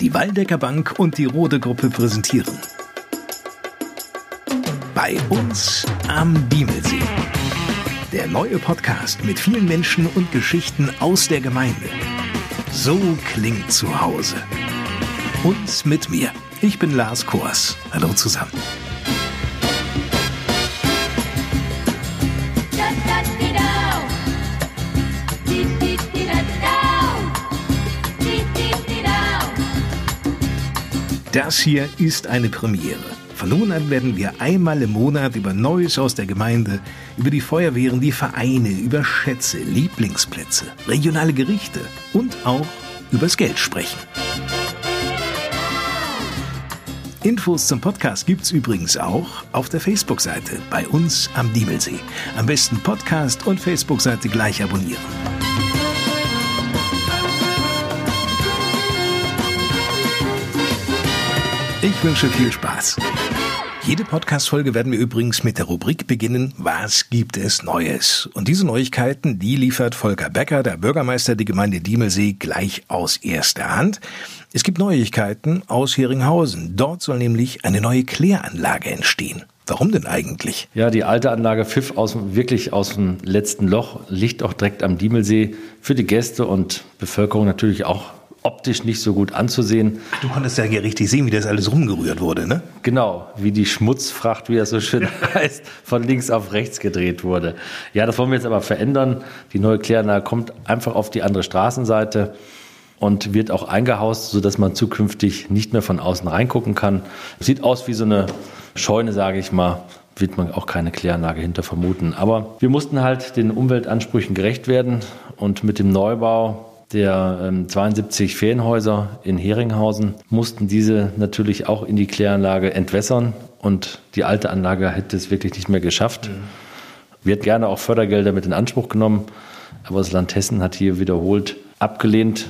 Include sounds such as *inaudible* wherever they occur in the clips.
Die Waldecker Bank und die Rode Gruppe präsentieren. Bei uns am Diemelsee. Der neue Podcast mit vielen Menschen und Geschichten aus der Gemeinde. So klingt zu Hause. Und mit mir. Ich bin Lars Kors. Hallo zusammen. Das hier ist eine Premiere. Von nun an werden wir einmal im Monat über Neues aus der Gemeinde, über die Feuerwehren, die Vereine, über Schätze, Lieblingsplätze, regionale Gerichte und auch übers Geld sprechen. Infos zum Podcast gibt's übrigens auch auf der Facebook-Seite bei uns am Diemelsee. Am besten Podcast und Facebook-Seite gleich abonnieren. Ich wünsche viel Spaß. Jede Podcast-Folge werden wir übrigens mit der Rubrik beginnen, was gibt es Neues? Und diese Neuigkeiten, die liefert Volker Becker, der Bürgermeister der Gemeinde Diemelsee, gleich aus erster Hand. Es gibt Neuigkeiten aus Heringhausen. Dort soll nämlich eine neue Kläranlage entstehen. Warum denn eigentlich? Ja, die alte Anlage pfiff aus, wirklich aus dem letzten Loch, liegt auch direkt am Diemelsee. Für die Gäste und Bevölkerung natürlich auch optisch nicht so gut anzusehen. Ach, du konntest ja hier richtig sehen, wie das alles rumgerührt wurde, ne? Genau, wie die Schmutzfracht, wie das so schön *laughs* heißt, von links auf rechts gedreht wurde. Ja, das wollen wir jetzt aber verändern. Die neue Kläranlage kommt einfach auf die andere Straßenseite und wird auch eingehaust, sodass man zukünftig nicht mehr von außen reingucken kann. Sieht aus wie so eine Scheune, sage ich mal wird man auch keine Kläranlage hinter vermuten. Aber wir mussten halt den Umweltansprüchen gerecht werden und mit dem Neubau der ähm, 72 Ferienhäuser in Heringhausen mussten diese natürlich auch in die Kläranlage entwässern und die alte Anlage hätte es wirklich nicht mehr geschafft. Mhm. Wird gerne auch Fördergelder mit in Anspruch genommen, aber das Land Hessen hat hier wiederholt abgelehnt.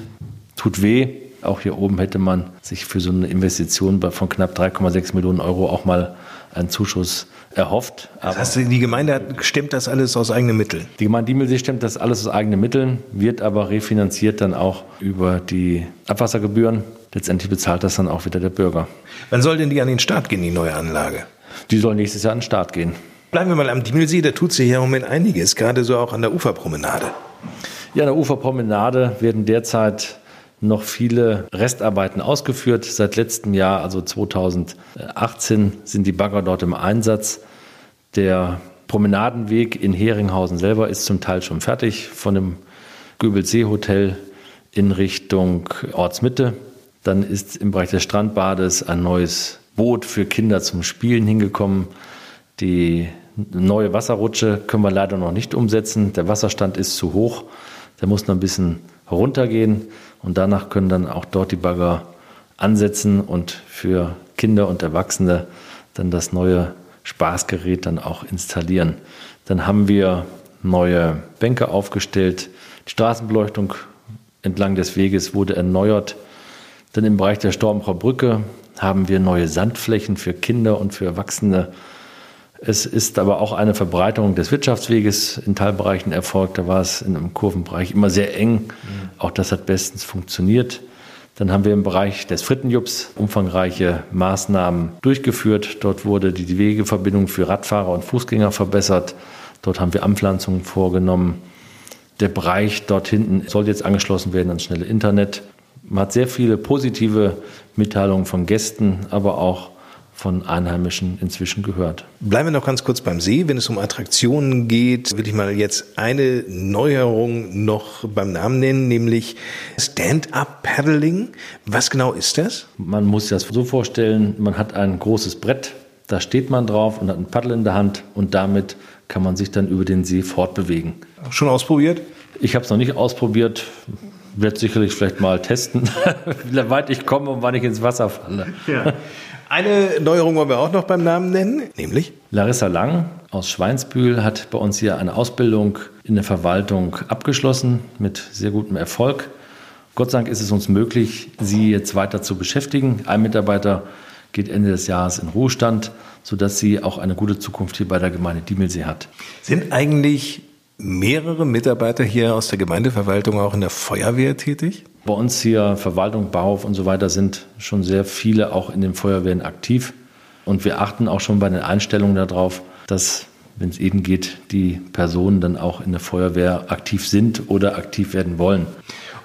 Tut weh. Auch hier oben hätte man sich für so eine Investition von knapp 3,6 Millionen Euro auch mal einen Zuschuss erhofft. das heißt, die Gemeinde stemmt das alles aus eigenen Mitteln? Die Gemeinde Diemelsee stemmt das alles aus eigenen Mitteln, wird aber refinanziert dann auch über die Abwassergebühren. Letztendlich bezahlt das dann auch wieder der Bürger. Wann soll denn die an den Start gehen, die neue Anlage? Die soll nächstes Jahr an den Start gehen. Bleiben wir mal am Diemelsee, da tut sich ja im Moment einiges, gerade so auch an der Uferpromenade. Ja, an der Uferpromenade werden derzeit noch viele Restarbeiten ausgeführt. Seit letztem Jahr, also 2018, sind die Bagger dort im Einsatz. Der Promenadenweg in Heringhausen selber ist zum Teil schon fertig, von dem Göbelsee Hotel in Richtung Ortsmitte. Dann ist im Bereich des Strandbades ein neues Boot für Kinder zum Spielen hingekommen. Die neue Wasserrutsche können wir leider noch nicht umsetzen. Der Wasserstand ist zu hoch. Der muss noch ein bisschen runtergehen und danach können dann auch dort die Bagger ansetzen und für Kinder und Erwachsene dann das neue Spaßgerät dann auch installieren. Dann haben wir neue Bänke aufgestellt. Die Straßenbeleuchtung entlang des Weges wurde erneuert. Dann im Bereich der Stormbrauer Brücke haben wir neue Sandflächen für Kinder und für Erwachsene es ist aber auch eine Verbreiterung des Wirtschaftsweges in Teilbereichen erfolgt. Da war es in einem Kurvenbereich immer sehr eng. Mhm. Auch das hat bestens funktioniert. Dann haben wir im Bereich des Frittenjubs umfangreiche Maßnahmen durchgeführt. Dort wurde die Wegeverbindung für Radfahrer und Fußgänger verbessert. Dort haben wir Anpflanzungen vorgenommen. Der Bereich dort hinten soll jetzt angeschlossen werden ans schnelle Internet. Man hat sehr viele positive Mitteilungen von Gästen, aber auch von Einheimischen inzwischen gehört. Bleiben wir noch ganz kurz beim See. Wenn es um Attraktionen geht, will ich mal jetzt eine Neuerung noch beim Namen nennen, nämlich Stand-up-Paddling. Was genau ist das? Man muss sich das so vorstellen, man hat ein großes Brett, da steht man drauf und hat ein Paddel in der Hand und damit kann man sich dann über den See fortbewegen. Schon ausprobiert? Ich habe es noch nicht ausprobiert. Werde sicherlich vielleicht mal testen, *laughs* wie weit ich komme und wann ich ins Wasser falle. Ja. Eine Neuerung wollen wir auch noch beim Namen nennen, nämlich Larissa Lang aus Schweinsbühl hat bei uns hier eine Ausbildung in der Verwaltung abgeschlossen mit sehr gutem Erfolg. Gott sei Dank ist es uns möglich, sie jetzt weiter zu beschäftigen. Ein Mitarbeiter geht Ende des Jahres in Ruhestand, sodass sie auch eine gute Zukunft hier bei der Gemeinde Diemelsee hat. Sind eigentlich mehrere Mitarbeiter hier aus der Gemeindeverwaltung auch in der Feuerwehr tätig? Bei uns hier Verwaltung, Bauhof und so weiter sind schon sehr viele auch in den Feuerwehren aktiv. Und wir achten auch schon bei den Einstellungen darauf, dass, wenn es eben geht, die Personen dann auch in der Feuerwehr aktiv sind oder aktiv werden wollen.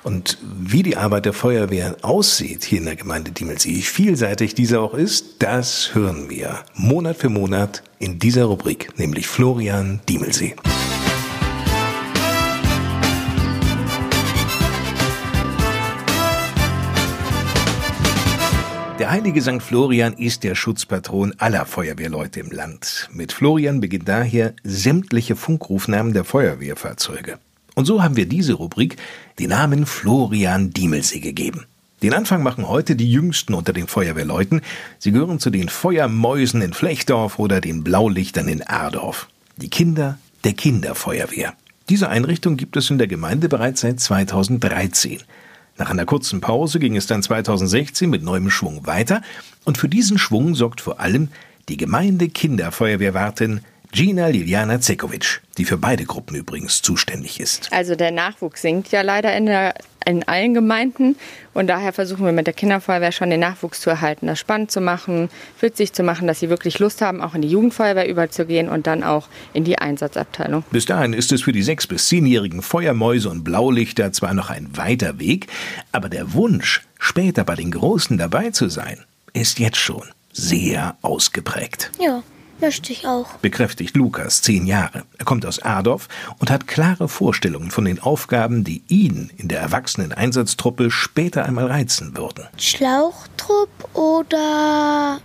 Und wie die Arbeit der Feuerwehr aussieht hier in der Gemeinde Diemelsee, wie vielseitig diese auch ist, das hören wir Monat für Monat in dieser Rubrik, nämlich Florian Diemelsee. Der heilige St. Florian ist der Schutzpatron aller Feuerwehrleute im Land. Mit Florian beginnt daher sämtliche Funkrufnamen der Feuerwehrfahrzeuge. Und so haben wir diese Rubrik den Namen Florian Diemelsee gegeben. Den Anfang machen heute die Jüngsten unter den Feuerwehrleuten. Sie gehören zu den Feuermäusen in Flechdorf oder den Blaulichtern in Ardorf. Die Kinder der Kinderfeuerwehr. Diese Einrichtung gibt es in der Gemeinde bereits seit 2013. Nach einer kurzen Pause ging es dann 2016 mit neuem Schwung weiter. Und für diesen Schwung sorgt vor allem die Gemeinde Kinderfeuerwehrwartin Gina Liliana Zekovic, die für beide Gruppen übrigens zuständig ist. Also der Nachwuchs sinkt ja leider in, der, in allen Gemeinden und daher versuchen wir mit der Kinderfeuerwehr schon den Nachwuchs zu erhalten, das spannend zu machen, witzig zu machen, dass sie wirklich Lust haben, auch in die Jugendfeuerwehr überzugehen und dann auch in die Einsatzabteilung. Bis dahin ist es für die sechs- bis zehnjährigen Feuermäuse und Blaulichter zwar noch ein weiter Weg, aber der Wunsch, später bei den Großen dabei zu sein, ist jetzt schon sehr ausgeprägt. Ja. Möchte ich auch. Bekräftigt Lukas, zehn Jahre. Er kommt aus Adorf und hat klare Vorstellungen von den Aufgaben, die ihn in der erwachsenen Einsatztruppe später einmal reizen würden. Schlauchtrupp oder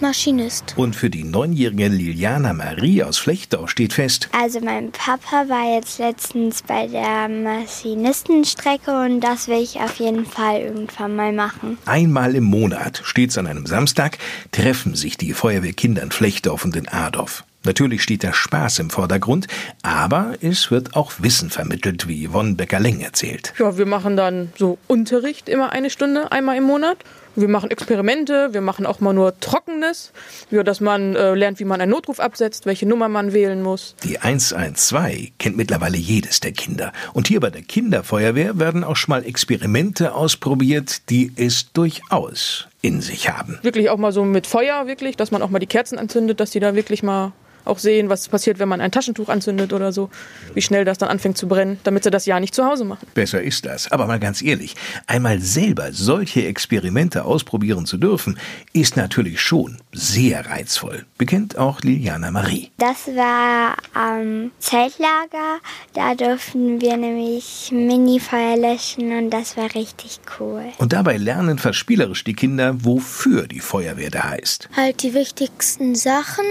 Maschinist. Und für die neunjährige Liliana Marie aus Flechtau steht fest. Also mein Papa war jetzt letztens bei der Maschinistenstrecke und das will ich auf jeden Fall irgendwann mal machen. Einmal im Monat, stets an einem Samstag, treffen sich die Feuerwehrkinder in Flechtdorf und in Adorf. Natürlich steht der Spaß im Vordergrund, aber es wird auch Wissen vermittelt, wie Yvonne Becker-Leng erzählt. Ja, wir machen dann so Unterricht immer eine Stunde, einmal im Monat. Wir machen Experimente, wir machen auch mal nur Trockenes, ja, dass man äh, lernt, wie man einen Notruf absetzt, welche Nummer man wählen muss. Die 112 kennt mittlerweile jedes der Kinder. Und hier bei der Kinderfeuerwehr werden auch schon mal Experimente ausprobiert, die es durchaus in sich haben. Wirklich auch mal so mit Feuer, wirklich, dass man auch mal die Kerzen anzündet, dass die da wirklich mal auch sehen, was passiert, wenn man ein Taschentuch anzündet oder so, wie schnell das dann anfängt zu brennen, damit sie das ja nicht zu Hause machen. Besser ist das. Aber mal ganz ehrlich, einmal selber solche Experimente ausprobieren zu dürfen, ist natürlich schon sehr reizvoll. Bekennt auch Liliana Marie. Das war am Zeltlager. Da durften wir nämlich Mini-Feuer löschen und das war richtig cool. Und dabei lernen fast spielerisch die Kinder, wofür die Feuerwehr da ist. Halt die wichtigsten Sachen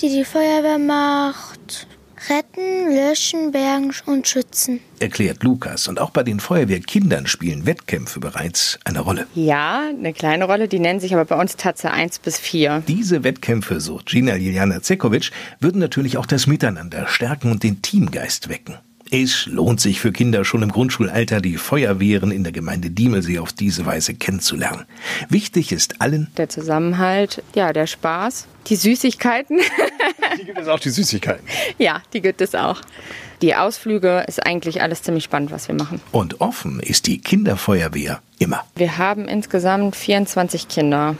die die Feuerwehr macht. Retten, löschen, bergen und schützen. Erklärt Lukas. Und auch bei den Feuerwehrkindern spielen Wettkämpfe bereits eine Rolle. Ja, eine kleine Rolle. Die nennen sich aber bei uns Tatze 1 bis 4. Diese Wettkämpfe, so Gina Liliana Zekovic, würden natürlich auch das Miteinander stärken und den Teamgeist wecken. Es lohnt sich für Kinder schon im Grundschulalter, die Feuerwehren in der Gemeinde Diemelsee auf diese Weise kennenzulernen. Wichtig ist allen der Zusammenhalt, ja, der Spaß, die Süßigkeiten. Die gibt es auch, die Süßigkeiten. *laughs* ja, die gibt es auch. Die Ausflüge ist eigentlich alles ziemlich spannend, was wir machen. Und offen ist die Kinderfeuerwehr immer. Wir haben insgesamt 24 Kinder.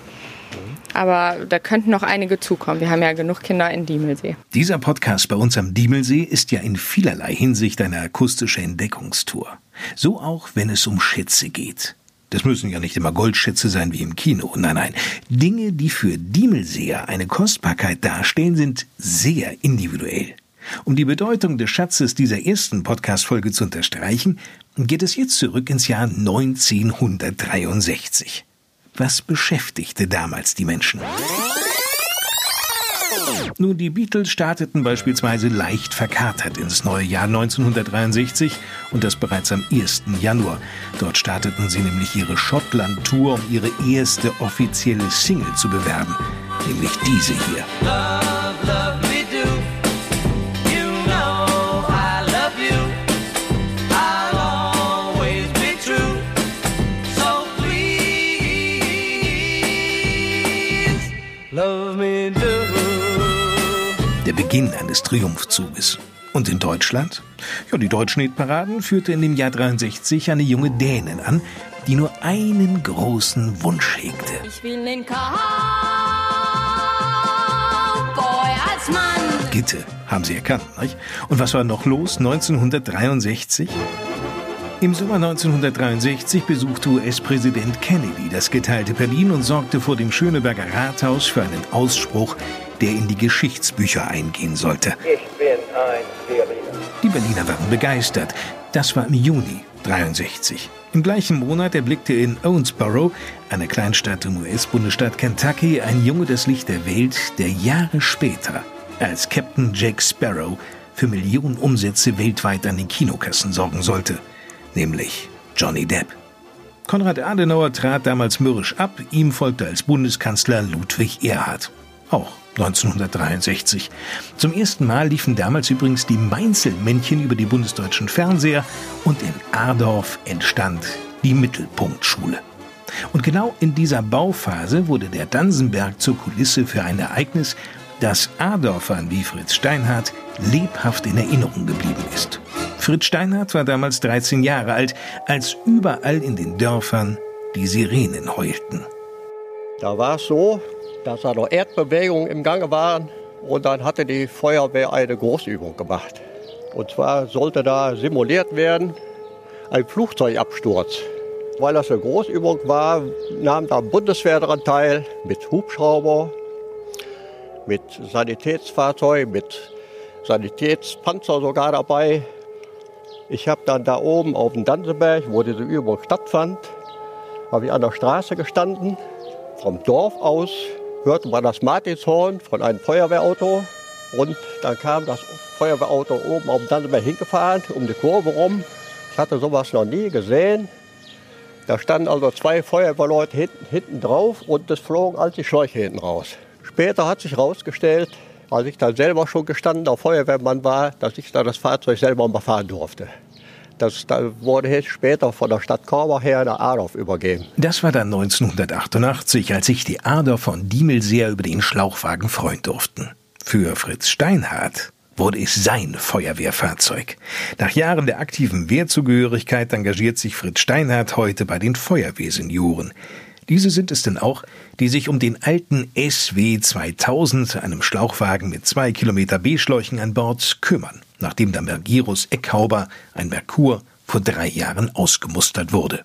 Aber da könnten noch einige zukommen. Wir haben ja genug Kinder in Diemelsee. Dieser Podcast bei uns am Diemelsee ist ja in vielerlei Hinsicht eine akustische Entdeckungstour. So auch, wenn es um Schätze geht. Das müssen ja nicht immer Goldschätze sein wie im Kino. Nein, nein. Dinge, die für Diemelseher eine Kostbarkeit darstellen, sind sehr individuell. Um die Bedeutung des Schatzes dieser ersten Podcast-Folge zu unterstreichen, geht es jetzt zurück ins Jahr 1963. Was beschäftigte damals die Menschen? Nun, die Beatles starteten beispielsweise leicht verkatert ins neue Jahr 1963 und das bereits am 1. Januar. Dort starteten sie nämlich ihre Schottland-Tour, um ihre erste offizielle Single zu bewerben, nämlich diese hier. Love, love Beginn eines Triumphzuges. Und in Deutschland? Ja, die deutschen Hitparaden führte in dem Jahr 63 eine junge Dänin an, die nur einen großen Wunsch hegte. Ich will den Cowboy als Mann. Gitte, haben sie erkannt, nicht? Und was war noch los 1963? Im Sommer 1963 besuchte US-Präsident Kennedy das geteilte Berlin und sorgte vor dem Schöneberger Rathaus für einen Ausspruch, der in die Geschichtsbücher eingehen sollte. Ich bin ein Berliner. Die Berliner waren begeistert. Das war im Juni 63. Im gleichen Monat erblickte in Owensboro, einer Kleinstadt im US-Bundesstaat Kentucky, ein Junge das Licht der Welt, der Jahre später als Captain Jack Sparrow für Millionen Umsätze weltweit an den Kinokassen sorgen sollte nämlich Johnny Depp. Konrad Adenauer trat damals mürrisch ab, ihm folgte als Bundeskanzler Ludwig Erhard. Auch 1963. Zum ersten Mal liefen damals übrigens die Mainzelmännchen über die bundesdeutschen Fernseher und in Adorf entstand die Mittelpunktschule. Und genau in dieser Bauphase wurde der Dansenberg zur Kulisse für ein Ereignis, das Adorfern wie Fritz Steinhardt lebhaft in Erinnerung geblieben ist. Fritz Steinhardt war damals 13 Jahre alt, als überall in den Dörfern die Sirenen heulten. Da war es so, dass da noch Erdbewegungen im Gange waren und dann hatte die Feuerwehr eine Großübung gemacht. Und zwar sollte da simuliert werden ein Flugzeugabsturz. Weil das eine Großübung war, nahm da Bundeswehr daran teil mit Hubschrauber, mit Sanitätsfahrzeugen, mit Sanitätspanzer sogar dabei. Ich habe dann da oben auf dem Danseberg, wo diese Übung stattfand, habe ich an der Straße gestanden. Vom Dorf aus hörte man das Martinshorn von einem Feuerwehrauto. Und dann kam das Feuerwehrauto oben auf dem Danseberg hingefahren, um die Kurve rum. Ich hatte sowas noch nie gesehen. Da standen also zwei Feuerwehrleute hinten, hinten drauf und es flogen all die Schläuche hinten raus. Später hat sich herausgestellt, als ich da selber schon gestandener Feuerwehrmann war, dass ich da das Fahrzeug selber mal fahren durfte. Das da wurde später von der Stadt Korber her nach Adorf übergeben. Das war dann 1988, als sich die Adorf von Diemelseer über den Schlauchwagen freuen durften. Für Fritz Steinhardt wurde es sein Feuerwehrfahrzeug. Nach Jahren der aktiven Wehrzugehörigkeit engagiert sich Fritz Steinhardt heute bei den Feuerwehrsenioren. Diese sind es denn auch, die sich um den alten SW 2000, einem Schlauchwagen mit zwei Kilometer B-Schläuchen an Bord, kümmern, nachdem der Mergirus Eckhauber, ein Merkur, vor drei Jahren ausgemustert wurde.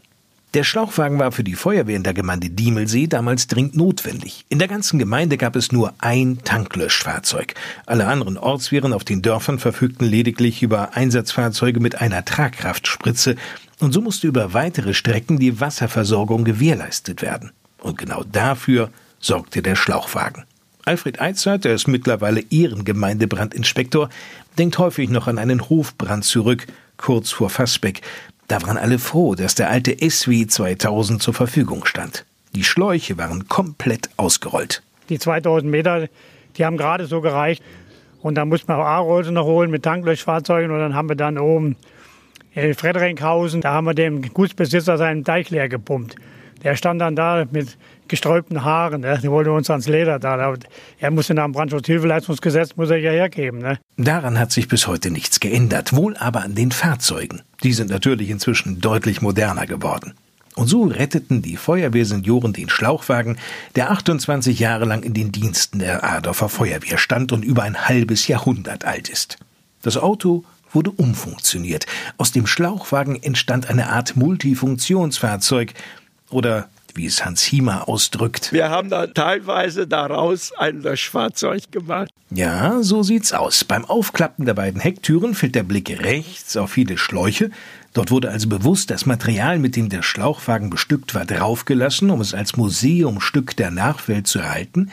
Der Schlauchwagen war für die Feuerwehr in der Gemeinde Diemelsee damals dringend notwendig. In der ganzen Gemeinde gab es nur ein Tanklöschfahrzeug. Alle anderen Ortswehren auf den Dörfern verfügten lediglich über Einsatzfahrzeuge mit einer Tragkraftspritze und so musste über weitere Strecken die Wasserversorgung gewährleistet werden. Und genau dafür sorgte der Schlauchwagen. Alfred Eitzert, der ist mittlerweile Ehrengemeindebrandinspektor, denkt häufig noch an einen Hofbrand zurück, kurz vor Fassbeck. Da waren alle froh, dass der alte SW 2000 zur Verfügung stand. Die Schläuche waren komplett ausgerollt. Die 2000 Meter, die haben gerade so gereicht. Und da mussten wir auch A-Rollte noch holen mit Tanklöschfahrzeugen. Und dann haben wir dann oben in Frederinghausen, da haben wir dem Gutsbesitzer seinen Deich leer gepumpt. Der stand dann da mit gesträubten Haaren. Ne? Der wollte uns ans Leder da. Er musste nach dem Brandschutzhilfeleistungsgesetz muss er ja hergeben. Ne? Daran hat sich bis heute nichts geändert. Wohl aber an den Fahrzeugen. Die sind natürlich inzwischen deutlich moderner geworden. Und so retteten die Feuerwehrsenioren den Schlauchwagen, der 28 Jahre lang in den Diensten der Adorfer Feuerwehr stand und über ein halbes Jahrhundert alt ist. Das Auto wurde umfunktioniert. Aus dem Schlauchwagen entstand eine Art Multifunktionsfahrzeug oder wie es Hans Hiemer ausdrückt. Wir haben da teilweise daraus ein Löschfahrzeug gemacht. Ja, so sieht's aus. Beim Aufklappen der beiden Hecktüren fällt der Blick rechts auf viele Schläuche. Dort wurde also bewusst das Material, mit dem der Schlauchwagen bestückt war, draufgelassen, um es als Museumstück der Nachwelt zu erhalten.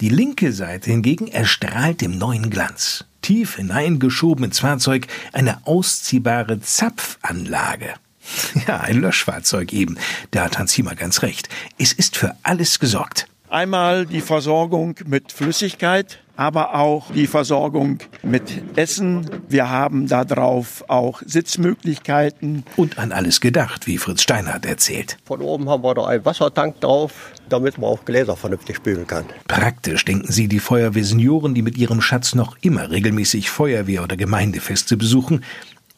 Die linke Seite hingegen erstrahlt im neuen Glanz tief hineingeschoben ins Fahrzeug eine ausziehbare Zapfanlage. Ja, ein Löschfahrzeug eben. Da hat Hans Hiemer ganz recht. Es ist für alles gesorgt. Einmal die Versorgung mit Flüssigkeit, aber auch die Versorgung mit Essen. Wir haben darauf auch Sitzmöglichkeiten. Und an alles gedacht, wie Fritz Steinhardt erzählt. Von oben haben wir da einen Wassertank drauf, damit man auch Gläser vernünftig spülen kann. Praktisch denken Sie die Feuerwehrsenioren, die mit ihrem Schatz noch immer regelmäßig Feuerwehr- oder Gemeindefeste besuchen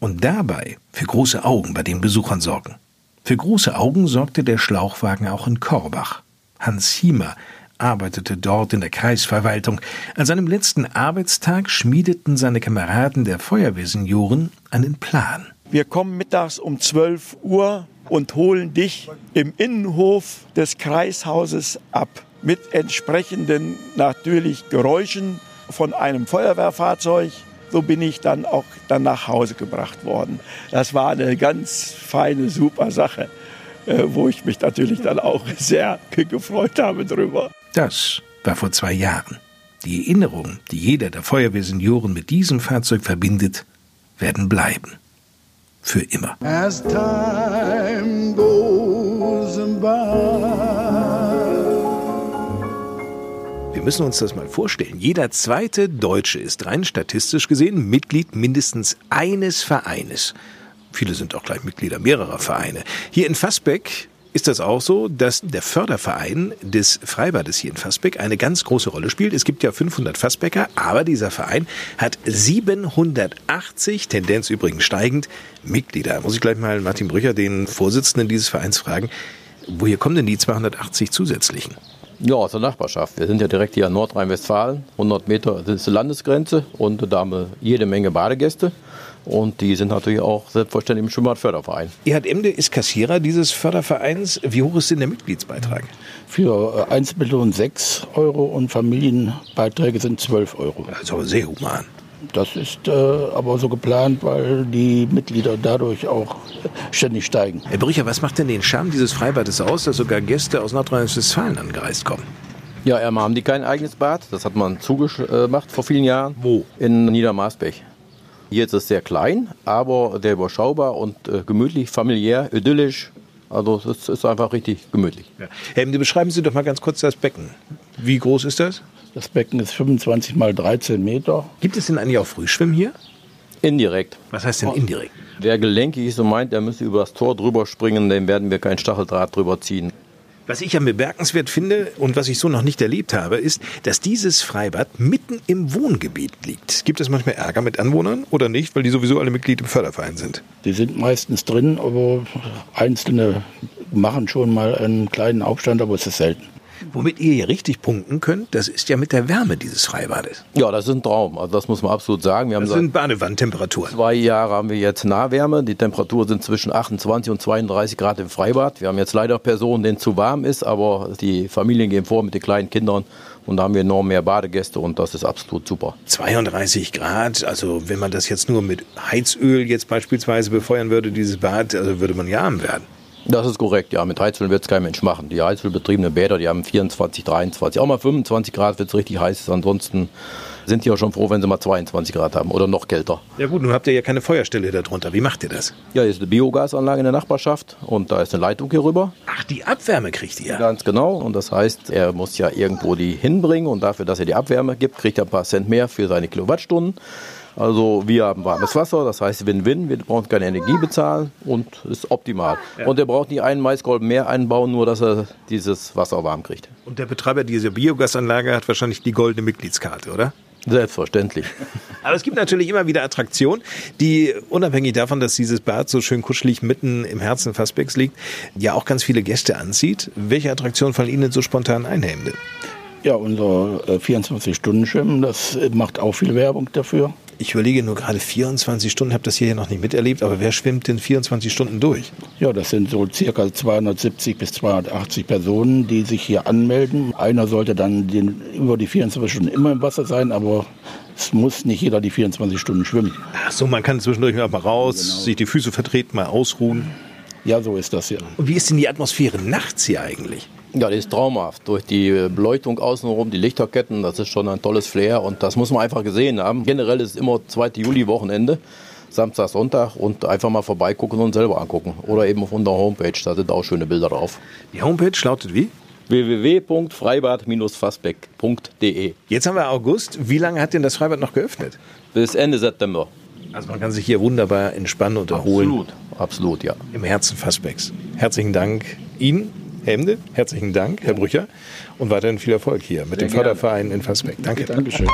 und dabei für große Augen bei den Besuchern sorgen. Für große Augen sorgte der Schlauchwagen auch in Korbach. Hans Hiemer arbeitete dort in der Kreisverwaltung. An seinem letzten Arbeitstag schmiedeten seine Kameraden der Feuerwehrsenioren einen Plan. Wir kommen mittags um 12 Uhr und holen dich im Innenhof des Kreishauses ab. Mit entsprechenden natürlich Geräuschen von einem Feuerwehrfahrzeug. So bin ich dann auch dann nach Hause gebracht worden. Das war eine ganz feine, super Sache, äh, wo ich mich natürlich dann auch *laughs* sehr gefreut habe drüber. Das war vor zwei Jahren. Die Erinnerungen, die jeder der Feuerwehrsenioren mit diesem Fahrzeug verbindet, werden bleiben. Für immer. As time goes by. Wir müssen uns das mal vorstellen. Jeder zweite Deutsche ist rein statistisch gesehen Mitglied mindestens eines Vereines. Viele sind auch gleich Mitglieder mehrerer Vereine. Hier in Fassbeck ist das auch so, dass der Förderverein des Freibades hier in Fassbeck eine ganz große Rolle spielt. Es gibt ja 500 Fassbecker, aber dieser Verein hat 780, Tendenz übrigens steigend, Mitglieder. Muss ich gleich mal Martin Brücher, den Vorsitzenden dieses Vereins, fragen, woher kommen denn die 280 zusätzlichen? Ja, aus der Nachbarschaft. Wir sind ja direkt hier in Nordrhein-Westfalen. 100 Meter ist die Landesgrenze und da haben wir jede Menge Badegäste. Und die sind natürlich auch selbstverständlich im Schwimmbadförderverein. Erhard Emde ist Kassierer dieses Fördervereins. Wie hoch ist denn der Mitgliedsbeitrag? Für Einzelpersonen 6 Euro und Familienbeiträge sind 12 Euro. Also sehr human. Das ist äh, aber so geplant, weil die Mitglieder dadurch auch ständig steigen. Herr Brücher, was macht denn den Charme dieses Freibades aus, dass sogar Gäste aus Nordrhein-Westfalen angereist kommen? Ja, einmal haben die kein eigenes Bad. Das hat man zugemacht vor vielen Jahren. Wo? In Niedermarsbech. Hier ist es sehr klein, aber sehr überschaubar und äh, gemütlich, familiär, idyllisch. Also es ist einfach richtig gemütlich. Ja. Herr Emde, beschreiben Sie doch mal ganz kurz das Becken. Wie groß ist das? Das Becken ist 25 mal 13 Meter. Gibt es denn eigentlich auch Frühschwimmen hier? Indirekt. Was heißt denn indirekt? Wer gelenkig ist und meint, er müsse über das Tor drüber springen, dem werden wir kein Stacheldraht drüber ziehen. Was ich ja bemerkenswert finde und was ich so noch nicht erlebt habe, ist, dass dieses Freibad mitten im Wohngebiet liegt. Gibt es manchmal Ärger mit Anwohnern oder nicht, weil die sowieso alle Mitglied im Förderverein sind? Die sind meistens drin, aber Einzelne machen schon mal einen kleinen Aufstand, aber es ist selten. Womit ihr hier richtig punkten könnt, das ist ja mit der Wärme dieses Freibades. Ja, das ist ein Traum. Also das muss man absolut sagen. Wir haben das sind Badewandtemperaturen. Zwei Jahre haben wir jetzt Nahwärme. Die Temperaturen sind zwischen 28 und 32 Grad im Freibad. Wir haben jetzt leider Personen, denen zu warm ist, aber die Familien gehen vor mit den kleinen Kindern und da haben wir enorm mehr Badegäste und das ist absolut super. 32 Grad, also wenn man das jetzt nur mit Heizöl jetzt beispielsweise befeuern würde, dieses Bad, also würde man ja arm werden. Das ist korrekt, ja. Mit Heizöl wird es kein Mensch machen. Die Heizölbetriebenen Bäder, die haben 24, 23, auch mal 25 Grad, wenn es richtig heiß. Ansonsten sind die auch schon froh, wenn sie mal 22 Grad haben oder noch kälter. Ja gut, nun habt ihr ja keine Feuerstelle darunter. Wie macht ihr das? Ja, hier ist eine Biogasanlage in der Nachbarschaft und da ist eine Leitung hier rüber. Ach, die Abwärme kriegt ihr? Ganz genau. Und das heißt, er muss ja irgendwo die hinbringen und dafür, dass er die Abwärme gibt, kriegt er ein paar Cent mehr für seine Kilowattstunden. Also wir haben warmes Wasser, das heißt Win-Win, wir brauchen keine Energie bezahlen und ist optimal. Ja. Und er braucht nicht einen Maiskolben mehr einbauen, nur dass er dieses Wasser warm kriegt. Und der Betreiber dieser Biogasanlage hat wahrscheinlich die goldene Mitgliedskarte, oder? Selbstverständlich. *laughs* Aber es gibt natürlich immer wieder Attraktionen, die unabhängig davon, dass dieses Bad so schön kuschelig mitten im Herzen Fassbecks liegt, ja auch ganz viele Gäste anzieht. Welche Attraktionen fallen Ihnen so spontan ein, Herr Hemde? Ja, unser 24-Stunden-Schwimmen, das macht auch viel Werbung dafür. Ich überlege nur gerade 24 Stunden, habe das hier noch nicht miterlebt, aber wer schwimmt denn 24 Stunden durch? Ja, das sind so circa 270 bis 280 Personen, die sich hier anmelden. Einer sollte dann den, über die 24 Stunden immer im Wasser sein, aber es muss nicht jeder die 24 Stunden schwimmen. Ach so, man kann zwischendurch mal raus, genau. sich die Füße vertreten, mal ausruhen. Ja, so ist das hier. Und wie ist denn die Atmosphäre nachts hier eigentlich? Ja, die ist traumhaft. Durch die Beleuchtung außenrum, die Lichterketten, das ist schon ein tolles Flair und das muss man einfach gesehen haben. Generell ist es immer 2. Juli-Wochenende, Samstag, Sonntag und einfach mal vorbeigucken und selber angucken. Oder eben auf unserer Homepage, da sind auch schöne Bilder drauf. Die Homepage lautet wie? www.freibad-fassbeck.de. Jetzt haben wir August. Wie lange hat denn das Freibad noch geöffnet? Bis Ende September. Also man kann sich hier wunderbar entspannen und erholen. Absolut, absolut, ja. Im Herzen Fassbecks. Herzlichen Dank Ihnen, Herr Hemde. Herzlichen Dank, Herr Brücher. Und weiterhin viel Erfolg hier mit Sehr dem gerne. Förderverein in Fassbeck. Danke. Dankeschön.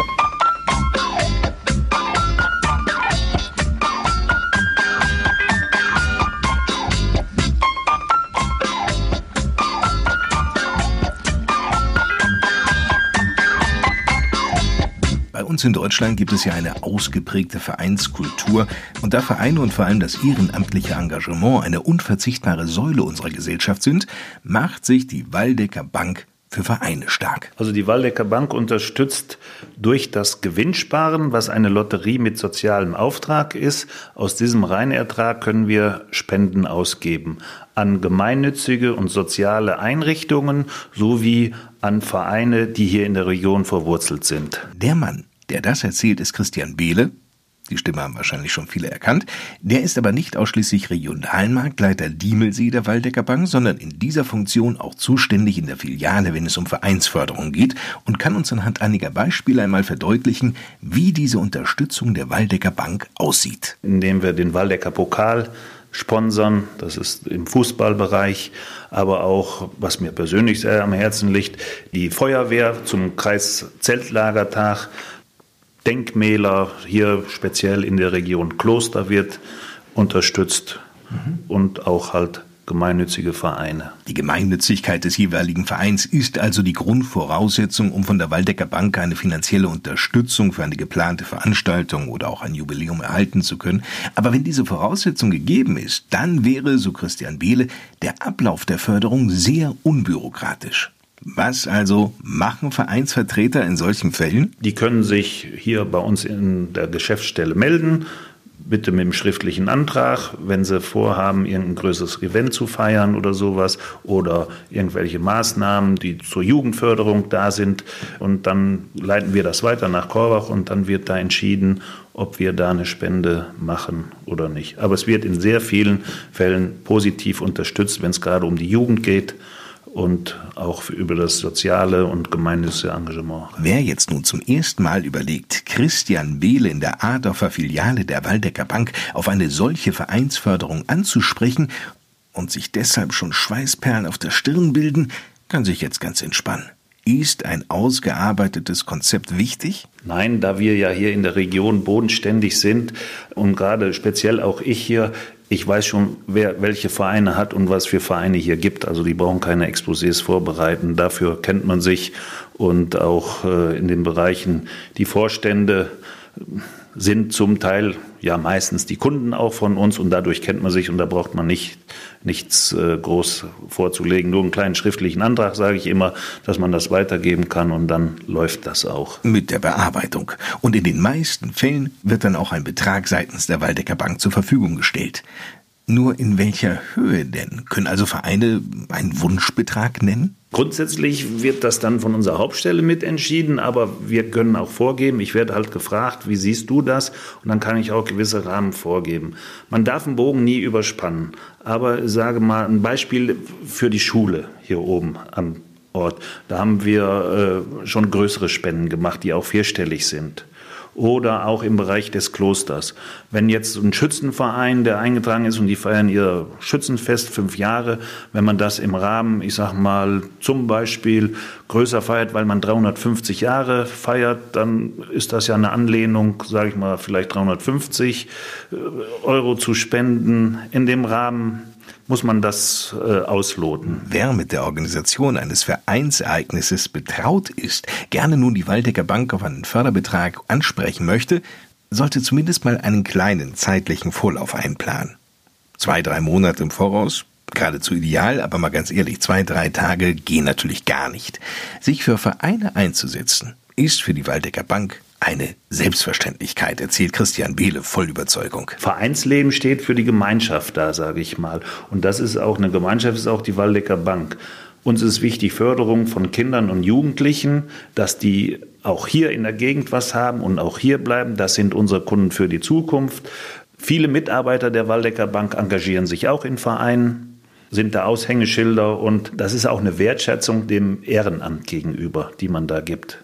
In Deutschland gibt es ja eine ausgeprägte Vereinskultur und da Vereine und vor allem das ehrenamtliche Engagement eine unverzichtbare Säule unserer Gesellschaft sind, macht sich die Waldecker Bank für Vereine stark. Also die Waldecker Bank unterstützt durch das Gewinnsparen, was eine Lotterie mit sozialem Auftrag ist. Aus diesem Reinertrag können wir Spenden ausgeben an gemeinnützige und soziale Einrichtungen sowie an Vereine, die hier in der Region verwurzelt sind. Der Mann, der das erzählt, ist Christian Behle. Die Stimme haben wahrscheinlich schon viele erkannt. Der ist aber nicht ausschließlich Regionalmarktleiter Diemelsee der Waldecker Bank, sondern in dieser Funktion auch zuständig in der Filiale, wenn es um Vereinsförderung geht und kann uns anhand einiger Beispiele einmal verdeutlichen, wie diese Unterstützung der Waldecker Bank aussieht. indem wir den Waldecker Pokal sponsern. Das ist im Fußballbereich, aber auch, was mir persönlich sehr am Herzen liegt, die Feuerwehr zum Kreiszeltlagertag. Denkmäler hier speziell in der Region Kloster wird unterstützt und auch halt gemeinnützige Vereine. Die Gemeinnützigkeit des jeweiligen Vereins ist also die Grundvoraussetzung, um von der Waldecker Bank eine finanzielle Unterstützung für eine geplante Veranstaltung oder auch ein Jubiläum erhalten zu können. Aber wenn diese Voraussetzung gegeben ist, dann wäre, so Christian Behle, der Ablauf der Förderung sehr unbürokratisch. Was also machen Vereinsvertreter in solchen Fällen? Die können sich hier bei uns in der Geschäftsstelle melden, bitte mit dem schriftlichen Antrag, wenn sie vorhaben, irgendein größeres Event zu feiern oder sowas oder irgendwelche Maßnahmen, die zur Jugendförderung da sind. Und dann leiten wir das weiter nach Korbach und dann wird da entschieden, ob wir da eine Spende machen oder nicht. Aber es wird in sehr vielen Fällen positiv unterstützt, wenn es gerade um die Jugend geht und auch über das soziale und gemeinnützige Engagement. Wer jetzt nun zum ersten Mal überlegt, Christian Behle in der Adorfer Filiale der Waldecker Bank auf eine solche Vereinsförderung anzusprechen und sich deshalb schon Schweißperlen auf der Stirn bilden, kann sich jetzt ganz entspannen. Ist ein ausgearbeitetes Konzept wichtig? Nein, da wir ja hier in der Region bodenständig sind und gerade speziell auch ich hier, ich weiß schon, wer welche Vereine hat und was für Vereine hier gibt. Also die brauchen keine Exposés vorbereiten. Dafür kennt man sich und auch äh, in den Bereichen die Vorstände sind zum Teil ja meistens die Kunden auch von uns und dadurch kennt man sich und da braucht man nicht nichts äh, groß vorzulegen, nur einen kleinen schriftlichen Antrag sage ich immer, dass man das weitergeben kann und dann läuft das auch. Mit der Bearbeitung. Und in den meisten Fällen wird dann auch ein Betrag seitens der Waldecker Bank zur Verfügung gestellt. Nur in welcher Höhe denn? Können also Vereine einen Wunschbetrag nennen? Grundsätzlich wird das dann von unserer Hauptstelle mit entschieden, aber wir können auch vorgeben, ich werde halt gefragt, wie siehst du das? Und dann kann ich auch gewisse Rahmen vorgeben. Man darf einen Bogen nie überspannen, aber sage mal ein Beispiel für die Schule hier oben am Ort. Da haben wir äh, schon größere Spenden gemacht, die auch vierstellig sind oder auch im Bereich des Klosters. Wenn jetzt ein Schützenverein, der eingetragen ist und die feiern ihr Schützenfest fünf Jahre, wenn man das im Rahmen, ich sag mal, zum Beispiel größer feiert, weil man 350 Jahre feiert, dann ist das ja eine Anlehnung, sage ich mal, vielleicht 350 Euro zu spenden. In dem Rahmen muss man das äh, ausloten. Wer mit der Organisation eines Vereinsereignisses betraut ist, gerne nun die Waldecker Bank auf einen Förderbetrag ansprechen möchte, sollte zumindest mal einen kleinen zeitlichen Vorlauf einplanen. Zwei, drei Monate im Voraus, geradezu ideal, aber mal ganz ehrlich, zwei, drei Tage gehen natürlich gar nicht. Sich für Vereine einzusetzen, ist für die Waldecker Bank eine Selbstverständlichkeit, erzählt Christian Behle voll Überzeugung. Vereinsleben steht für die Gemeinschaft da, sage ich mal. Und das ist auch eine Gemeinschaft, ist auch die Waldecker Bank. Uns ist wichtig Förderung von Kindern und Jugendlichen, dass die auch hier in der Gegend was haben und auch hier bleiben. Das sind unsere Kunden für die Zukunft. Viele Mitarbeiter der Waldecker Bank engagieren sich auch in Vereinen. sind da Aushängeschilder und das ist auch eine Wertschätzung dem Ehrenamt gegenüber, die man da gibt.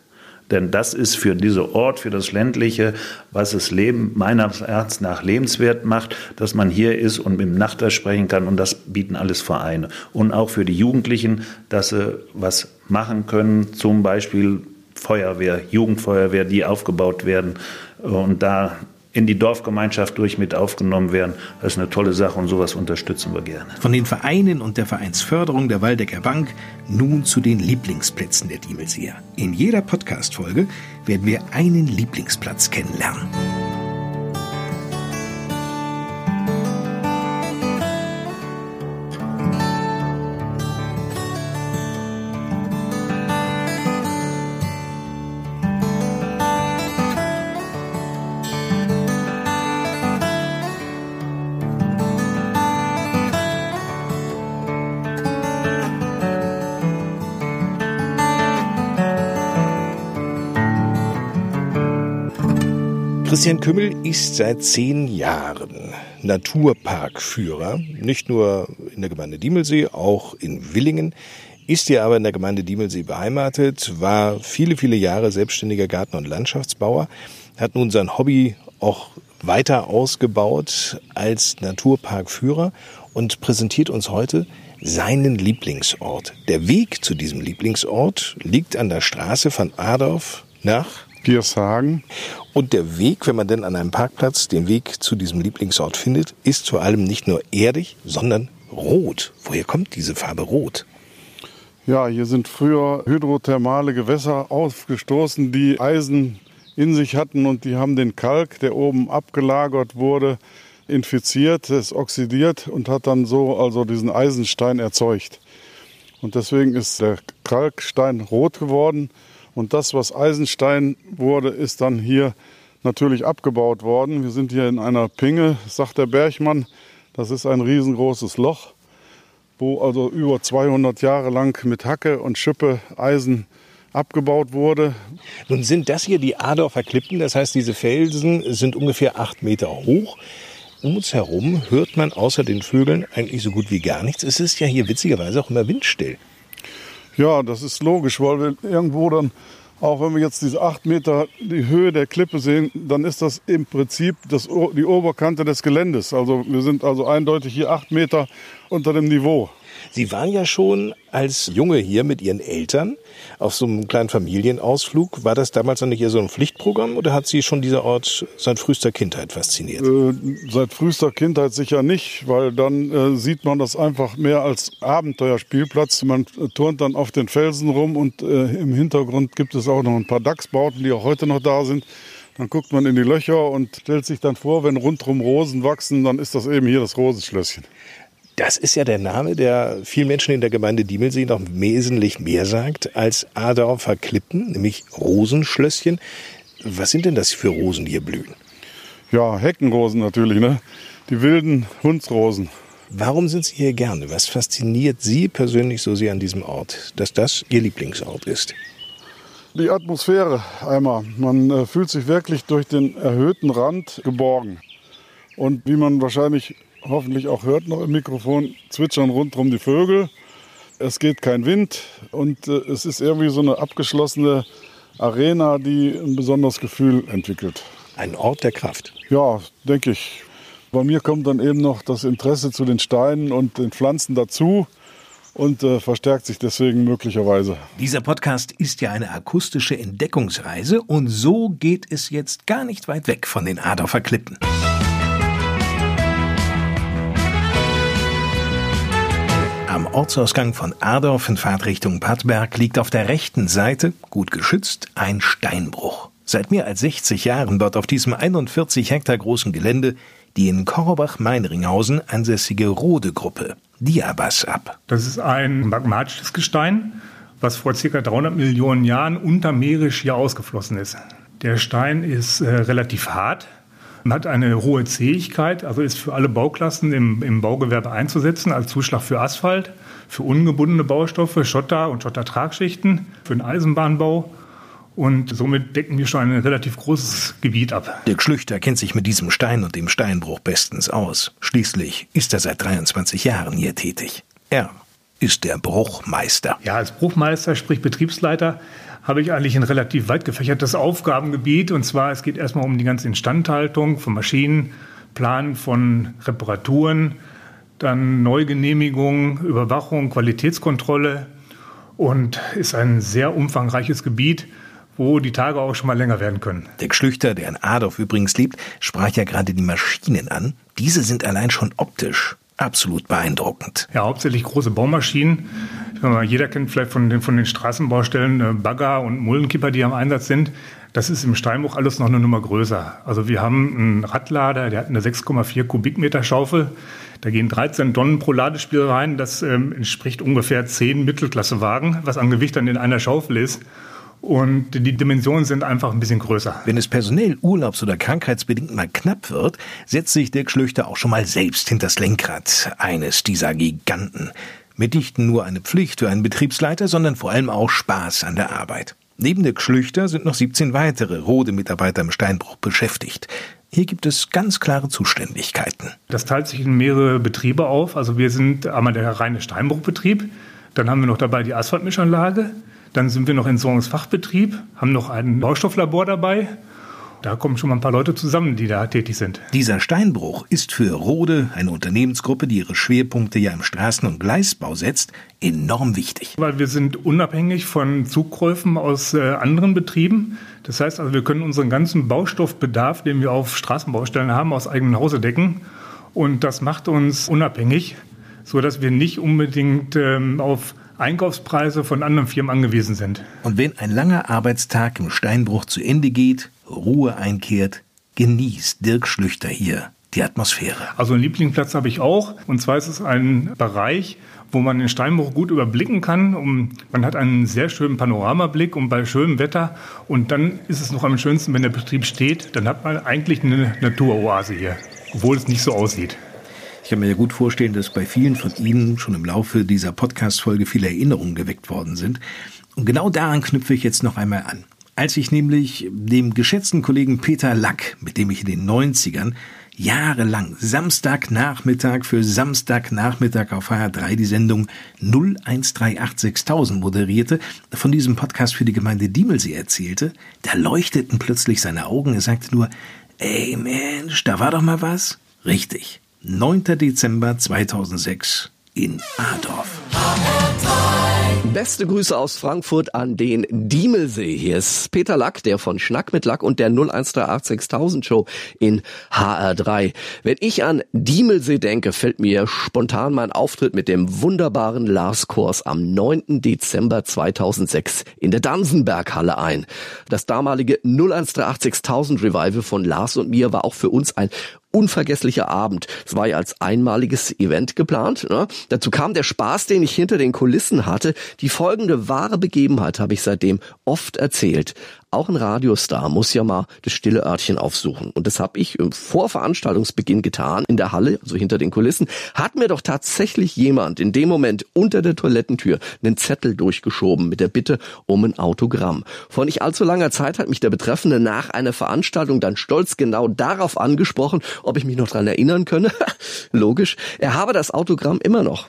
Denn das ist für diesen Ort, für das ländliche, was das Leben meines Erachtens nach lebenswert macht, dass man hier ist und mit dem Nachter sprechen kann. Und das bieten alles Vereine. Und auch für die Jugendlichen, dass sie was machen können, zum Beispiel Feuerwehr, Jugendfeuerwehr, die aufgebaut werden. Und da in die Dorfgemeinschaft durch mit aufgenommen werden. Das ist eine tolle Sache und sowas unterstützen wir gerne. Von den Vereinen und der Vereinsförderung der Waldecker Bank nun zu den Lieblingsplätzen der Diemelseer. In jeder Podcast-Folge werden wir einen Lieblingsplatz kennenlernen. Christian Kümmel ist seit zehn Jahren Naturparkführer, nicht nur in der Gemeinde Diemelsee, auch in Willingen. Ist hier aber in der Gemeinde Diemelsee beheimatet, war viele, viele Jahre selbstständiger Garten- und Landschaftsbauer, hat nun sein Hobby auch weiter ausgebaut als Naturparkführer und präsentiert uns heute seinen Lieblingsort. Der Weg zu diesem Lieblingsort liegt an der Straße von Adorf nach Giershagen. Und der Weg, wenn man denn an einem Parkplatz den Weg zu diesem Lieblingsort findet, ist vor allem nicht nur erdig, sondern rot. Woher kommt diese Farbe rot? Ja, hier sind früher hydrothermale Gewässer aufgestoßen, die Eisen in sich hatten und die haben den Kalk, der oben abgelagert wurde, infiziert, es oxidiert und hat dann so also diesen Eisenstein erzeugt. Und deswegen ist der Kalkstein rot geworden und das, was Eisenstein wurde, ist dann hier natürlich abgebaut worden. Wir sind hier in einer Pinge, sagt der Bergmann. Das ist ein riesengroßes Loch, wo also über 200 Jahre lang mit Hacke und Schippe Eisen abgebaut wurde. Nun sind das hier die Adorfer Klippen, das heißt, diese Felsen sind ungefähr acht Meter hoch. Um uns herum hört man außer den Vögeln eigentlich so gut wie gar nichts. Es ist ja hier witzigerweise auch immer windstill. Ja, das ist logisch, weil wir irgendwo dann, auch wenn wir jetzt diese acht Meter die Höhe der Klippe sehen, dann ist das im Prinzip das, die Oberkante des Geländes. Also wir sind also eindeutig hier acht Meter unter dem Niveau. Sie waren ja schon als Junge hier mit Ihren Eltern auf so einem kleinen Familienausflug. War das damals noch nicht eher so ein Pflichtprogramm oder hat Sie schon dieser Ort seit frühester Kindheit fasziniert? Äh, seit frühester Kindheit sicher nicht, weil dann äh, sieht man das einfach mehr als Abenteuerspielplatz. Man äh, turnt dann auf den Felsen rum und äh, im Hintergrund gibt es auch noch ein paar Dachsbauten, die auch heute noch da sind. Dann guckt man in die Löcher und stellt sich dann vor, wenn rundherum Rosen wachsen, dann ist das eben hier das Rosenschlösschen. Das ist ja der Name, der vielen Menschen in der Gemeinde Diemelsee noch wesentlich mehr sagt als Adorfer Klippen, nämlich Rosenschlösschen. Was sind denn das für Rosen, die hier blühen? Ja, Heckenrosen natürlich, ne? Die wilden Hundsrosen. Warum sind Sie hier gerne? Was fasziniert Sie persönlich so sehr an diesem Ort, dass das Ihr Lieblingsort ist? Die Atmosphäre einmal. Man äh, fühlt sich wirklich durch den erhöhten Rand geborgen. Und wie man wahrscheinlich hoffentlich auch hört noch im Mikrofon, zwitschern rundherum die Vögel. Es geht kein Wind und äh, es ist irgendwie so eine abgeschlossene Arena, die ein besonderes Gefühl entwickelt. Ein Ort der Kraft. Ja, denke ich. Bei mir kommt dann eben noch das Interesse zu den Steinen und den Pflanzen dazu und äh, verstärkt sich deswegen möglicherweise. Dieser Podcast ist ja eine akustische Entdeckungsreise und so geht es jetzt gar nicht weit weg von den Adorfer Klippen. Am Ortsausgang von Adorf in Fahrtrichtung Pattberg liegt auf der rechten Seite, gut geschützt, ein Steinbruch. Seit mehr als 60 Jahren baut auf diesem 41 Hektar großen Gelände die in Korbach-Meinringhausen ansässige Rode-Gruppe Diabas ab. Das ist ein magmatisches Gestein, was vor ca. 300 Millionen Jahren untermeerisch hier ausgeflossen ist. Der Stein ist äh, relativ hart, hat eine hohe Zähigkeit, also ist für alle Bauklassen im, im Baugewerbe einzusetzen, als Zuschlag für Asphalt, für ungebundene Baustoffe, Schotter und Schottertragschichten, für den Eisenbahnbau. Und somit decken wir schon ein relativ großes Gebiet ab. Dirk Schlüchter kennt sich mit diesem Stein und dem Steinbruch bestens aus. Schließlich ist er seit 23 Jahren hier tätig. Er ist der Bruchmeister. Ja, als Bruchmeister, sprich Betriebsleiter, habe ich eigentlich ein relativ weit gefächertes Aufgabengebiet. Und zwar, es geht erstmal um die ganze Instandhaltung von Maschinen, Plan von Reparaturen, dann Neugenehmigung, Überwachung, Qualitätskontrolle und ist ein sehr umfangreiches Gebiet, wo die Tage auch schon mal länger werden können. Der Schlüchter, der in Adorf übrigens lebt, sprach ja gerade die Maschinen an. Diese sind allein schon optisch absolut beeindruckend. Ja, hauptsächlich große Baumaschinen. Jeder kennt vielleicht von den, von den Straßenbaustellen äh, Bagger und Mullenkipper, die am Einsatz sind. Das ist im Steinbruch alles noch eine Nummer größer. Also wir haben einen Radlader, der hat eine 6,4 Kubikmeter Schaufel. Da gehen 13 Tonnen pro Ladespiel rein. Das ähm, entspricht ungefähr 10 Mittelklassewagen, was an Gewicht dann in einer Schaufel ist. Und die Dimensionen sind einfach ein bisschen größer. Wenn es personell urlaubs- oder krankheitsbedingt mal knapp wird, setzt sich Dirk Schlüchter auch schon mal selbst hinters Lenkrad eines dieser Giganten. Mit nicht nur eine Pflicht für einen Betriebsleiter, sondern vor allem auch Spaß an der Arbeit. Neben Dirk Schlüchter sind noch 17 weitere Rode-Mitarbeiter im Steinbruch beschäftigt. Hier gibt es ganz klare Zuständigkeiten. Das teilt sich in mehrere Betriebe auf. Also wir sind einmal der reine Steinbruchbetrieb. Dann haben wir noch dabei die Asphaltmischanlage. Dann sind wir noch Entsorgungsfachbetrieb, haben noch ein Baustofflabor dabei da kommen schon mal ein paar Leute zusammen, die da tätig sind. Dieser Steinbruch ist für Rode, eine Unternehmensgruppe, die ihre Schwerpunkte ja im Straßen- und Gleisbau setzt, enorm wichtig. Weil wir sind unabhängig von Zugkäufen aus äh, anderen Betrieben. Das heißt also, wir können unseren ganzen Baustoffbedarf, den wir auf Straßenbaustellen haben, aus eigenem Hause decken. Und das macht uns unabhängig, so dass wir nicht unbedingt ähm, auf Einkaufspreise von anderen Firmen angewiesen sind. Und wenn ein langer Arbeitstag im Steinbruch zu Ende geht, Ruhe einkehrt, genießt Dirk Schlüchter hier die Atmosphäre. Also einen Lieblingsplatz habe ich auch. Und zwar ist es ein Bereich, wo man den Steinbruch gut überblicken kann. Und man hat einen sehr schönen Panoramablick und bei schönem Wetter. Und dann ist es noch am schönsten, wenn der Betrieb steht. Dann hat man eigentlich eine Naturoase hier, obwohl es nicht so aussieht. Ich kann mir ja gut vorstellen, dass bei vielen von Ihnen schon im Laufe dieser Podcast-Folge viele Erinnerungen geweckt worden sind. Und genau daran knüpfe ich jetzt noch einmal an. Als ich nämlich dem geschätzten Kollegen Peter Lack, mit dem ich in den 90ern jahrelang Samstagnachmittag für Samstagnachmittag auf HR3 die Sendung 01386.000 moderierte, von diesem Podcast für die Gemeinde Diemelsee erzählte, da leuchteten plötzlich seine Augen. Er sagte nur, ey Mensch, da war doch mal was. Richtig. 9. Dezember 2006 in Adorf. Beste Grüße aus Frankfurt an den Diemelsee. Hier ist Peter Lack, der von Schnack mit Lack und der 0138000 Show in HR3. Wenn ich an Diemelsee denke, fällt mir spontan mein Auftritt mit dem wunderbaren Lars Kors am 9. Dezember 2006 in der Dansenberghalle ein. Das damalige 0138000 Revival von Lars und mir war auch für uns ein unvergesslicher Abend. Es war ja als einmaliges Event geplant. Ne? Dazu kam der Spaß, den ich hinter den Kulissen hatte. Die folgende wahre Begebenheit habe ich seitdem oft erzählt. Auch ein Radiostar muss ja mal das stille Örtchen aufsuchen. Und das habe ich vor Veranstaltungsbeginn getan, in der Halle, also hinter den Kulissen, hat mir doch tatsächlich jemand in dem Moment unter der Toilettentür einen Zettel durchgeschoben mit der Bitte um ein Autogramm. Vor nicht allzu langer Zeit hat mich der Betreffende nach einer Veranstaltung dann stolz genau darauf angesprochen, ob ich mich noch dran erinnern könne. *laughs* Logisch. Er habe das Autogramm immer noch.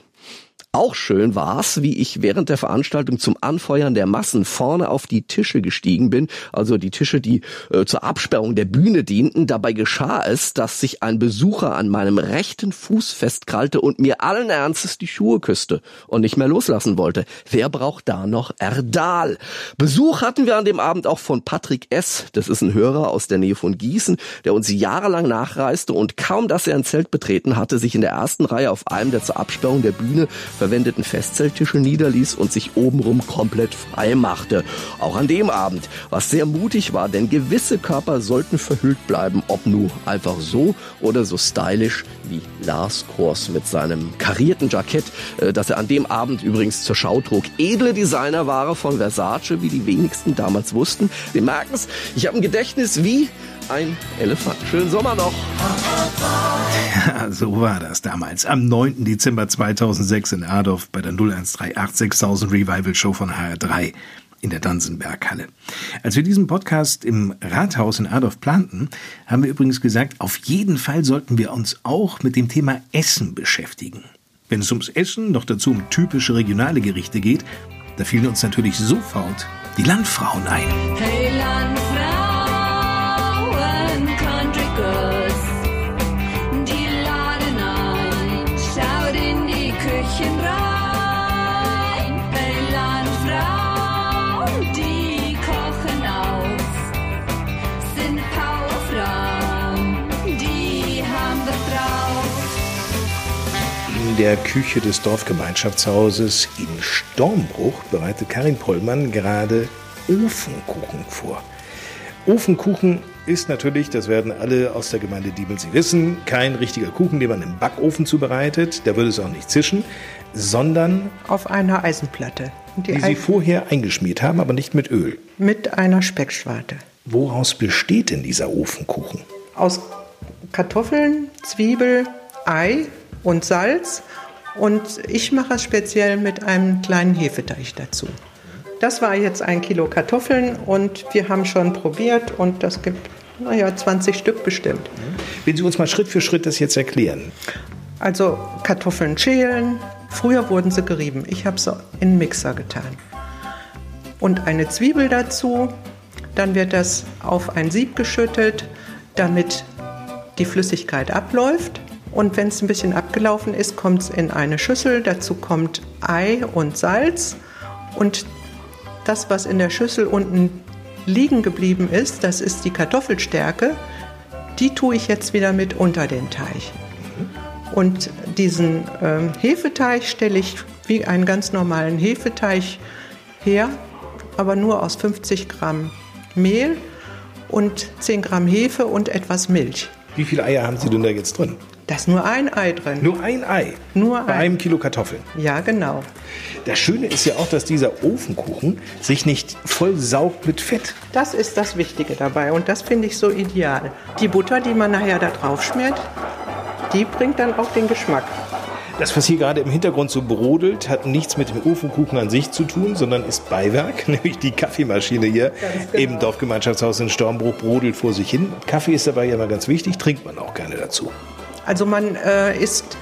Auch schön war's, wie ich während der Veranstaltung zum Anfeuern der Massen vorne auf die Tische gestiegen bin, also die Tische, die äh, zur Absperrung der Bühne dienten. Dabei geschah es, dass sich ein Besucher an meinem rechten Fuß festkrallte und mir allen Ernstes die Schuhe küsste und nicht mehr loslassen wollte. Wer braucht da noch Erdal? Besuch hatten wir an dem Abend auch von Patrick S. Das ist ein Hörer aus der Nähe von Gießen, der uns jahrelang nachreiste und kaum, dass er ein Zelt betreten hatte, sich in der ersten Reihe auf einem der zur Absperrung der Bühne verwendeten Festzelttische niederließ und sich obenrum komplett frei machte. Auch an dem Abend, was sehr mutig war, denn gewisse Körper sollten verhüllt bleiben, ob nur einfach so oder so stylisch wie Lars Kors mit seinem karierten Jackett, äh, das er an dem Abend übrigens zur Schau trug. Edle Designerware von Versace, wie die wenigsten damals wussten. Sie merken es, ich habe ein Gedächtnis wie ein Elefant. Schönen Sommer noch. Ja, so war das damals. Am 9. Dezember 2006 in Adorf bei der 01386.000 Revival Show von HR3 in der Dansenberghalle. Als wir diesen Podcast im Rathaus in Adorf planten, haben wir übrigens gesagt, auf jeden Fall sollten wir uns auch mit dem Thema Essen beschäftigen. Wenn es ums Essen, noch dazu um typische regionale Gerichte geht, da fielen uns natürlich sofort die Landfrauen ein. Hey Landfrauen, In der Küche des Dorfgemeinschaftshauses in Stormbruch bereitet Karin Pollmann gerade Ofenkuchen vor. Ofenkuchen ist natürlich, das werden alle aus der Gemeinde Diebelsee wissen, kein richtiger Kuchen, den man im Backofen zubereitet. Da würde es auch nicht zischen, sondern auf einer Eisenplatte. Die, die Sie vorher eingeschmiert haben, aber nicht mit Öl. Mit einer Speckschwarte. Woraus besteht denn dieser Ofenkuchen? Aus Kartoffeln, Zwiebel, Ei und Salz. Und ich mache es speziell mit einem kleinen Hefeteig dazu. Das war jetzt ein Kilo Kartoffeln und wir haben schon probiert und das gibt, naja, 20 Stück bestimmt. Wenn Sie uns mal Schritt für Schritt das jetzt erklären. Also Kartoffeln schälen. Früher wurden sie gerieben. Ich habe sie in den Mixer getan. Und eine Zwiebel dazu. Dann wird das auf ein Sieb geschüttet, damit die Flüssigkeit abläuft. Und wenn es ein bisschen abgelaufen ist, kommt es in eine Schüssel. Dazu kommt Ei und Salz. Und das, was in der Schüssel unten liegen geblieben ist, das ist die Kartoffelstärke. Die tue ich jetzt wieder mit unter den Teig. Und diesen ähm, Hefeteig stelle ich wie einen ganz normalen Hefeteig her, aber nur aus 50 Gramm Mehl und 10 Gramm Hefe und etwas Milch. Wie viele Eier haben Sie denn da jetzt drin? Da ist nur ein Ei drin. Nur ein Ei? Nur Bei ein. einem Kilo Kartoffeln? Ja, genau. Das Schöne ist ja auch, dass dieser Ofenkuchen sich nicht voll saugt mit Fett. Das ist das Wichtige dabei und das finde ich so ideal. Die Butter, die man nachher da drauf schmiert, die bringt dann auch den Geschmack. Das, was hier gerade im Hintergrund so brodelt, hat nichts mit dem Ofenkuchen an sich zu tun, sondern ist Beiwerk, *laughs* nämlich die Kaffeemaschine hier im Dorfgemeinschaftshaus in Stormbruch brodelt vor sich hin. Kaffee ist dabei ja mal ganz wichtig, trinkt man auch gerne dazu. Also man äh, isst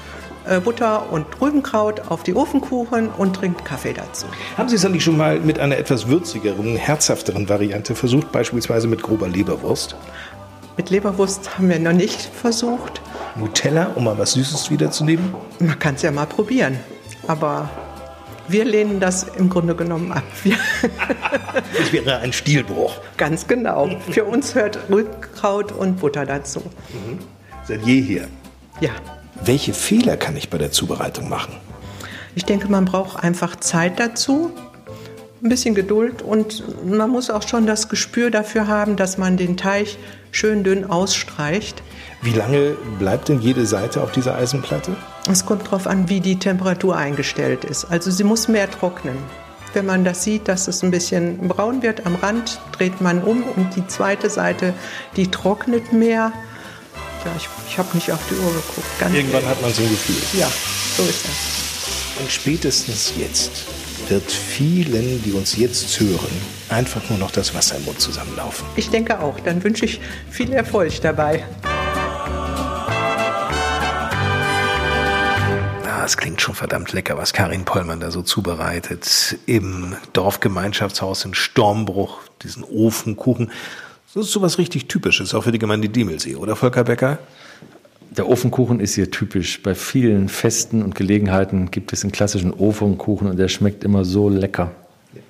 äh, Butter und Rübenkraut auf die Ofenkuchen und trinkt Kaffee dazu. Haben Sie es eigentlich schon mal mit einer etwas würzigeren, herzhafteren Variante versucht, beispielsweise mit grober Leberwurst? Mit Leberwurst haben wir noch nicht versucht. Nutella, um mal was Süßes wiederzunehmen? Man kann es ja mal probieren. Aber wir lehnen das im Grunde genommen ab. *laughs* Das wäre ein Stilbruch. Ganz genau. Für uns hört Rübenkraut und Butter dazu. Seit jeher. Ja. Welche Fehler kann ich bei der Zubereitung machen? Ich denke, man braucht einfach Zeit dazu, ein bisschen Geduld und man muss auch schon das Gespür dafür haben, dass man den Teig schön dünn ausstreicht. Wie lange bleibt denn jede Seite auf dieser Eisenplatte? Es kommt darauf an, wie die Temperatur eingestellt ist. Also sie muss mehr trocknen. Wenn man das sieht, dass es ein bisschen braun wird am Rand, dreht man um und die zweite Seite, die trocknet mehr. Ja, ich, ich habe nicht auf die Uhr geguckt. Ganz Irgendwann hat man so ein Gefühl. Ja, so ist das. Und spätestens jetzt wird vielen, die uns jetzt hören, einfach nur noch das Wasser im Mund zusammenlaufen. Ich denke auch. Dann wünsche ich viel Erfolg dabei. Ah, es klingt schon verdammt lecker, was Karin Pollmann da so zubereitet. Im Dorfgemeinschaftshaus in Stormbruch, diesen Ofenkuchen. Das ist sowas richtig Typisches, auch für die Gemeinde Diemelsee, oder Volker Becker? Der Ofenkuchen ist hier typisch. Bei vielen Festen und Gelegenheiten gibt es einen klassischen Ofenkuchen und der schmeckt immer so lecker.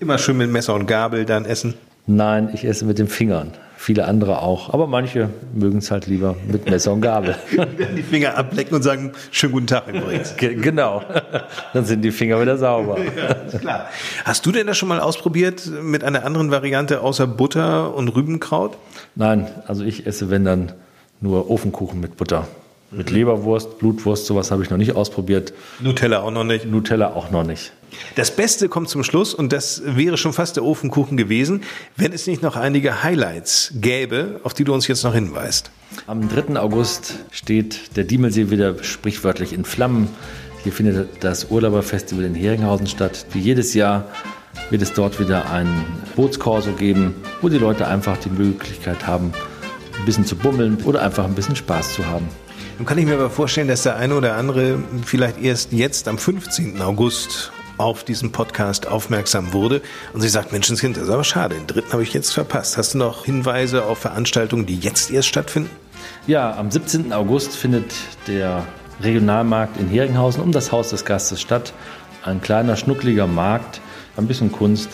Immer schön mit Messer und Gabel dann essen? Nein, ich esse mit den Fingern. Viele andere auch. Aber manche mögen es halt lieber mit Messer und Gabel. *laughs* die Finger ablecken und sagen, schönen guten Tag übrigens. Ge- Genau. Dann sind die Finger wieder sauber. *laughs* Ja, klar. Hast du denn das schon mal ausprobiert mit einer anderen Variante außer Butter und Rübenkraut? Nein, also ich esse, wenn dann, nur Ofenkuchen mit Butter. Mit Leberwurst, Blutwurst, sowas habe ich noch nicht ausprobiert. Nutella auch noch nicht. Nutella auch noch nicht. Das Beste kommt zum Schluss und das wäre schon fast der Ofenkuchen gewesen, wenn es nicht noch einige Highlights gäbe, auf die du uns jetzt noch hinweist. Am 3. August steht der Diemelsee wieder sprichwörtlich in Flammen. Hier findet das Urlauberfestival in Heringhausen statt. Wie jedes Jahr wird es dort wieder ein Bootskorso geben, wo die Leute einfach die Möglichkeit haben, ein bisschen zu bummeln oder einfach ein bisschen Spaß zu haben. Nun kann ich mir aber vorstellen, dass der eine oder andere vielleicht erst jetzt am 15. August auf diesen Podcast aufmerksam wurde und sich sagt, Menschenskind, das ist aber schade, den dritten habe ich jetzt verpasst. Hast du noch Hinweise auf Veranstaltungen, die jetzt erst stattfinden? Ja, am 17. August findet der Regionalmarkt in Heringhausen um das Haus des Gastes statt. Ein kleiner, schnuckliger Markt, ein bisschen Kunst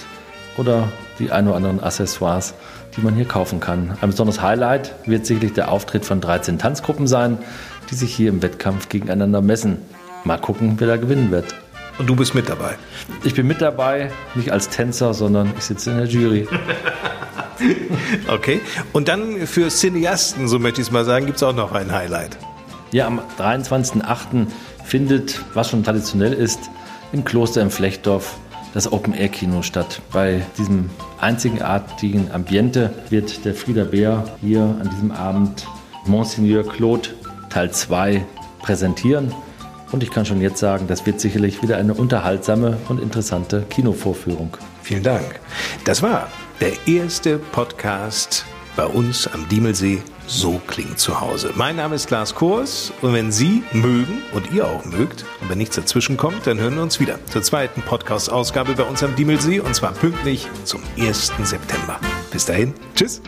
oder die ein oder anderen Accessoires, die man hier kaufen kann. Ein besonderes Highlight wird sicherlich der Auftritt von 13 Tanzgruppen sein, die sich hier im Wettkampf gegeneinander messen. Mal gucken, wer da gewinnen wird. Und du bist mit dabei? Ich bin mit dabei, nicht als Tänzer, sondern ich sitze in der Jury. *laughs* Okay. Und dann für Cineasten, so möchte ich es mal sagen, gibt es auch noch ein Highlight. Ja, am 23.08. findet, was schon traditionell ist, im Kloster im Flechtdorf das Open-Air-Kino statt. Bei diesem einzigartigen Ambiente wird der Frieder Bär hier an diesem Abend Monseigneur Claude Teil 2 präsentieren. Und ich kann schon jetzt sagen, das wird sicherlich wieder eine unterhaltsame und interessante Kinovorführung. Vielen Dank. Das war der erste Podcast bei uns am Diemelsee. So klingt zu Hause. Mein Name ist Lars Kors und wenn Sie mögen und ihr auch mögt und wenn nichts dazwischen kommt, dann hören wir uns wieder zur zweiten Podcast-Ausgabe bei uns am Diemelsee und zwar pünktlich zum 1. September. Bis dahin, tschüss.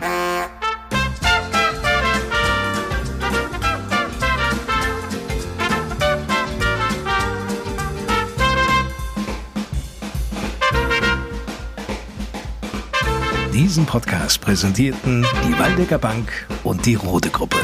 Diesen Podcast präsentierten die Waldecker Bank und die Rode Gruppe.